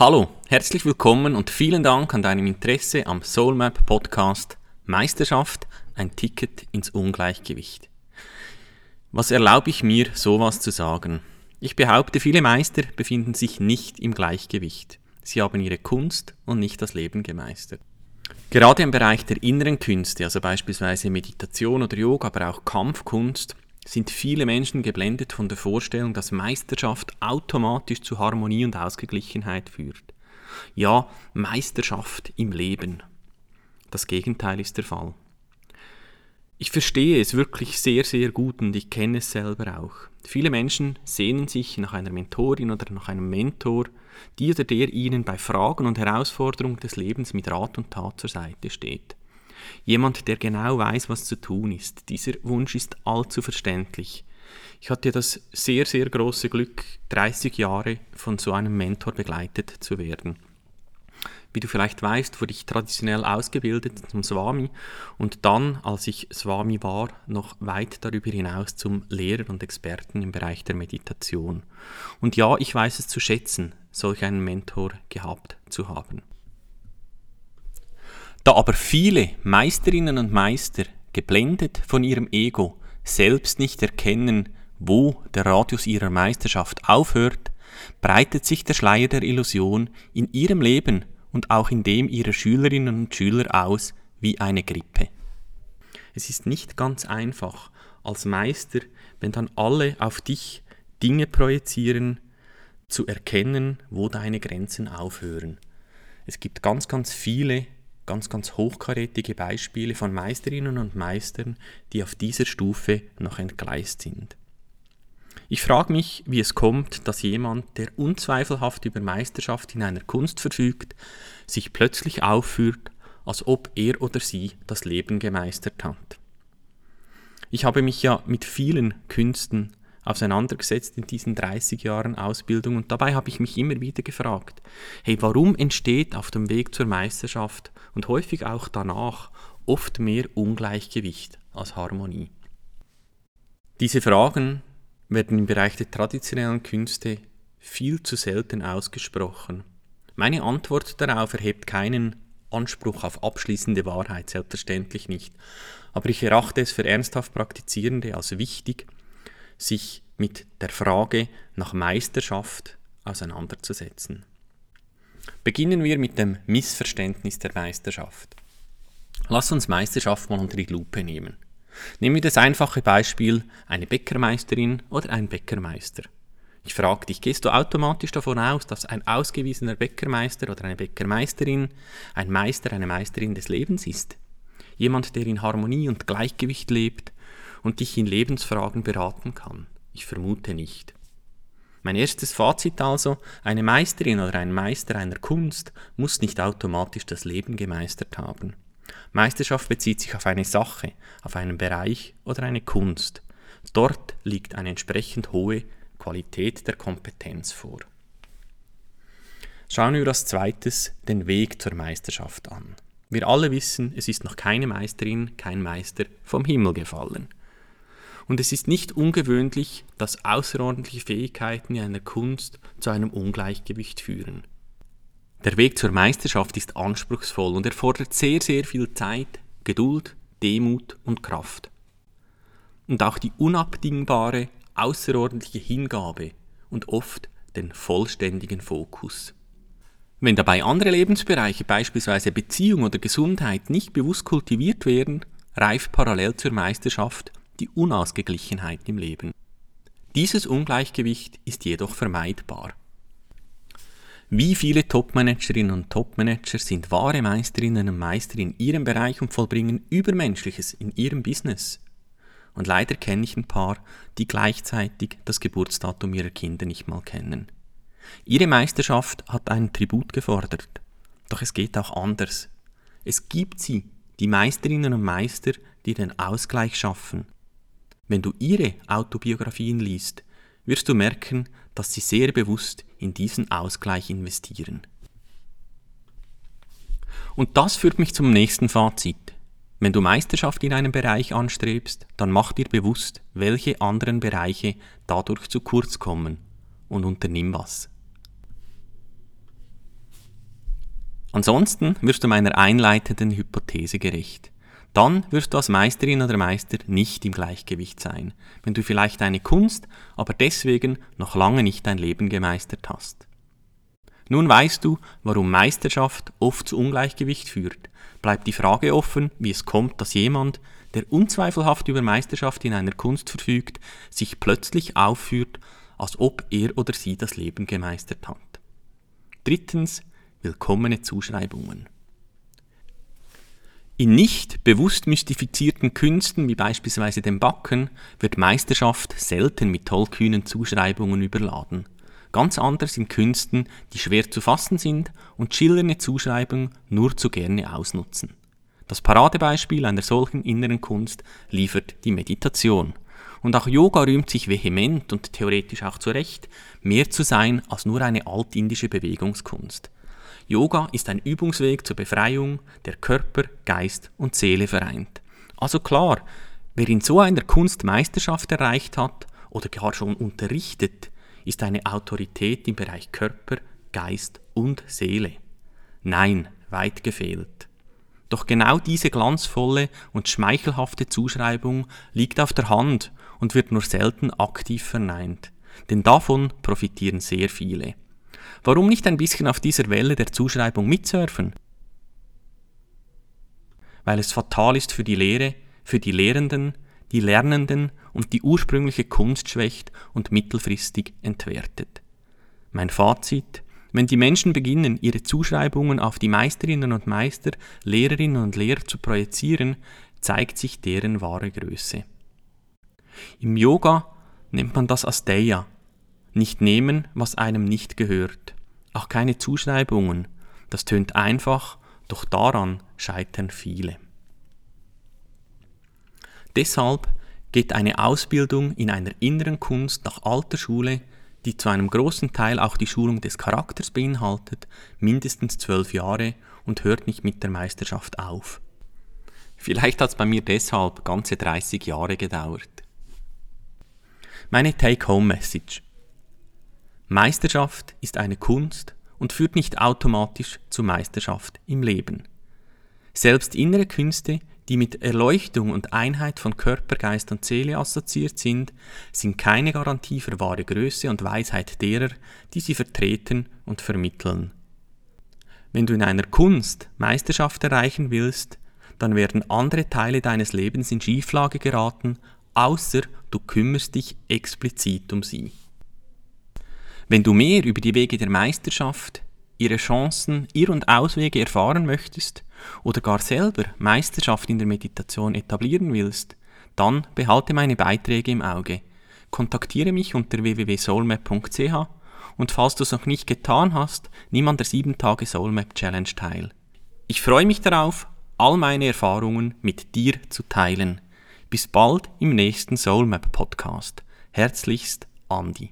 Hallo, herzlich willkommen und vielen Dank an deinem Interesse am Soulmap Podcast Meisterschaft, ein Ticket ins Ungleichgewicht. Was erlaube ich mir, sowas zu sagen? Ich behaupte, viele Meister befinden sich nicht im Gleichgewicht. Sie haben ihre Kunst und nicht das Leben gemeistert. Gerade im Bereich der inneren Künste, also beispielsweise Meditation oder Yoga, aber auch Kampfkunst, sind viele Menschen geblendet von der Vorstellung, dass Meisterschaft automatisch zu Harmonie und Ausgeglichenheit führt. Ja, Meisterschaft im Leben. Das Gegenteil ist der Fall. Ich verstehe es wirklich sehr, sehr gut und ich kenne es selber auch. Viele Menschen sehnen sich nach einer Mentorin oder nach einem Mentor, die oder der ihnen bei Fragen und Herausforderungen des Lebens mit Rat und Tat zur Seite steht. Jemand, der genau weiß, was zu tun ist. Dieser Wunsch ist allzu verständlich. Ich hatte das sehr, sehr große Glück, 30 Jahre von so einem Mentor begleitet zu werden. Wie du vielleicht weißt, wurde ich traditionell ausgebildet zum Swami und dann, als ich Swami war, noch weit darüber hinaus zum Lehrer und Experten im Bereich der Meditation. Und ja, ich weiß es zu schätzen, solch einen Mentor gehabt zu haben. Da aber viele Meisterinnen und Meister, geblendet von ihrem Ego, selbst nicht erkennen, wo der Radius ihrer Meisterschaft aufhört, breitet sich der Schleier der Illusion in ihrem Leben und auch in dem ihrer Schülerinnen und Schüler aus wie eine Grippe. Es ist nicht ganz einfach, als Meister, wenn dann alle auf dich Dinge projizieren, zu erkennen, wo deine Grenzen aufhören. Es gibt ganz, ganz viele ganz, ganz hochkarätige Beispiele von Meisterinnen und Meistern, die auf dieser Stufe noch entgleist sind. Ich frage mich, wie es kommt, dass jemand, der unzweifelhaft über Meisterschaft in einer Kunst verfügt, sich plötzlich aufführt, als ob er oder sie das Leben gemeistert hat. Ich habe mich ja mit vielen Künsten auseinandergesetzt in diesen 30 Jahren Ausbildung und dabei habe ich mich immer wieder gefragt, hey, warum entsteht auf dem Weg zur Meisterschaft und häufig auch danach oft mehr Ungleichgewicht als Harmonie? Diese Fragen werden im Bereich der traditionellen Künste viel zu selten ausgesprochen. Meine Antwort darauf erhebt keinen Anspruch auf abschließende Wahrheit, selbstverständlich nicht. Aber ich erachte es für ernsthaft Praktizierende als wichtig, sich mit der Frage nach Meisterschaft auseinanderzusetzen. Beginnen wir mit dem Missverständnis der Meisterschaft. Lass uns Meisterschaft mal unter die Lupe nehmen. Nehmen wir das einfache Beispiel eine Bäckermeisterin oder ein Bäckermeister. Ich frage dich, gehst du automatisch davon aus, dass ein ausgewiesener Bäckermeister oder eine Bäckermeisterin ein Meister, eine Meisterin des Lebens ist? Jemand, der in Harmonie und Gleichgewicht lebt, und dich in Lebensfragen beraten kann? Ich vermute nicht. Mein erstes Fazit also, eine Meisterin oder ein Meister einer Kunst muss nicht automatisch das Leben gemeistert haben. Meisterschaft bezieht sich auf eine Sache, auf einen Bereich oder eine Kunst. Dort liegt eine entsprechend hohe Qualität der Kompetenz vor. Schauen wir als zweites den Weg zur Meisterschaft an. Wir alle wissen, es ist noch keine Meisterin, kein Meister vom Himmel gefallen und es ist nicht ungewöhnlich, dass außerordentliche Fähigkeiten in einer Kunst zu einem Ungleichgewicht führen. Der Weg zur Meisterschaft ist anspruchsvoll und erfordert sehr, sehr viel Zeit, Geduld, Demut und Kraft. Und auch die unabdingbare, außerordentliche Hingabe und oft den vollständigen Fokus. Wenn dabei andere Lebensbereiche, beispielsweise Beziehung oder Gesundheit, nicht bewusst kultiviert werden, reift parallel zur Meisterschaft die Unausgeglichenheit im Leben. Dieses Ungleichgewicht ist jedoch vermeidbar. Wie viele Topmanagerinnen und Topmanager sind wahre Meisterinnen und Meister in ihrem Bereich und vollbringen Übermenschliches in ihrem Business? Und leider kenne ich ein paar, die gleichzeitig das Geburtsdatum ihrer Kinder nicht mal kennen. Ihre Meisterschaft hat einen Tribut gefordert. Doch es geht auch anders. Es gibt sie, die Meisterinnen und Meister, die den Ausgleich schaffen, wenn du ihre Autobiografien liest, wirst du merken, dass sie sehr bewusst in diesen Ausgleich investieren. Und das führt mich zum nächsten Fazit. Wenn du Meisterschaft in einem Bereich anstrebst, dann mach dir bewusst, welche anderen Bereiche dadurch zu kurz kommen und unternimm was. Ansonsten wirst du meiner einleitenden Hypothese gerecht. Dann wirst du als Meisterin oder Meister nicht im Gleichgewicht sein, wenn du vielleicht eine Kunst, aber deswegen noch lange nicht dein Leben gemeistert hast. Nun weißt du, warum Meisterschaft oft zu Ungleichgewicht führt. Bleibt die Frage offen, wie es kommt, dass jemand, der unzweifelhaft über Meisterschaft in einer Kunst verfügt, sich plötzlich aufführt, als ob er oder sie das Leben gemeistert hat. Drittens, willkommene Zuschreibungen. In nicht bewusst mystifizierten Künsten, wie beispielsweise dem Backen, wird Meisterschaft selten mit tollkühnen Zuschreibungen überladen. Ganz anders in Künsten, die schwer zu fassen sind und schillernde Zuschreibungen nur zu gerne ausnutzen. Das Paradebeispiel einer solchen inneren Kunst liefert die Meditation. Und auch Yoga rühmt sich vehement und theoretisch auch zu Recht, mehr zu sein als nur eine altindische Bewegungskunst. Yoga ist ein Übungsweg zur Befreiung, der Körper, Geist und Seele vereint. Also klar, wer in so einer Kunst Meisterschaft erreicht hat oder gar schon unterrichtet, ist eine Autorität im Bereich Körper, Geist und Seele. Nein, weit gefehlt. Doch genau diese glanzvolle und schmeichelhafte Zuschreibung liegt auf der Hand und wird nur selten aktiv verneint, denn davon profitieren sehr viele. Warum nicht ein bisschen auf dieser Welle der Zuschreibung mitsurfen? Weil es fatal ist für die Lehre, für die Lehrenden, die Lernenden und die ursprüngliche Kunst schwächt und mittelfristig entwertet. Mein Fazit, wenn die Menschen beginnen, ihre Zuschreibungen auf die Meisterinnen und Meister, Lehrerinnen und Lehrer zu projizieren, zeigt sich deren wahre Größe. Im Yoga nennt man das Asteya, nicht nehmen, was einem nicht gehört. Auch keine Zuschreibungen. Das tönt einfach, doch daran scheitern viele. Deshalb geht eine Ausbildung in einer inneren Kunst nach alter Schule, die zu einem großen Teil auch die Schulung des Charakters beinhaltet, mindestens zwölf Jahre und hört nicht mit der Meisterschaft auf. Vielleicht hat es bei mir deshalb ganze 30 Jahre gedauert. Meine Take-Home-Message. Meisterschaft ist eine Kunst und führt nicht automatisch zu Meisterschaft im Leben. Selbst innere Künste, die mit Erleuchtung und Einheit von Körper, Geist und Seele assoziiert sind, sind keine Garantie für wahre Größe und Weisheit derer, die sie vertreten und vermitteln. Wenn du in einer Kunst Meisterschaft erreichen willst, dann werden andere Teile deines Lebens in Schieflage geraten, außer du kümmerst dich explizit um sie. Wenn du mehr über die Wege der Meisterschaft, ihre Chancen, ihr und Auswege erfahren möchtest oder gar selber Meisterschaft in der Meditation etablieren willst, dann behalte meine Beiträge im Auge. Kontaktiere mich unter www.soulmap.ch und falls du es noch nicht getan hast, nimm an der 7 Tage Soulmap Challenge teil. Ich freue mich darauf, all meine Erfahrungen mit dir zu teilen. Bis bald im nächsten Soulmap Podcast. Herzlichst, Andi.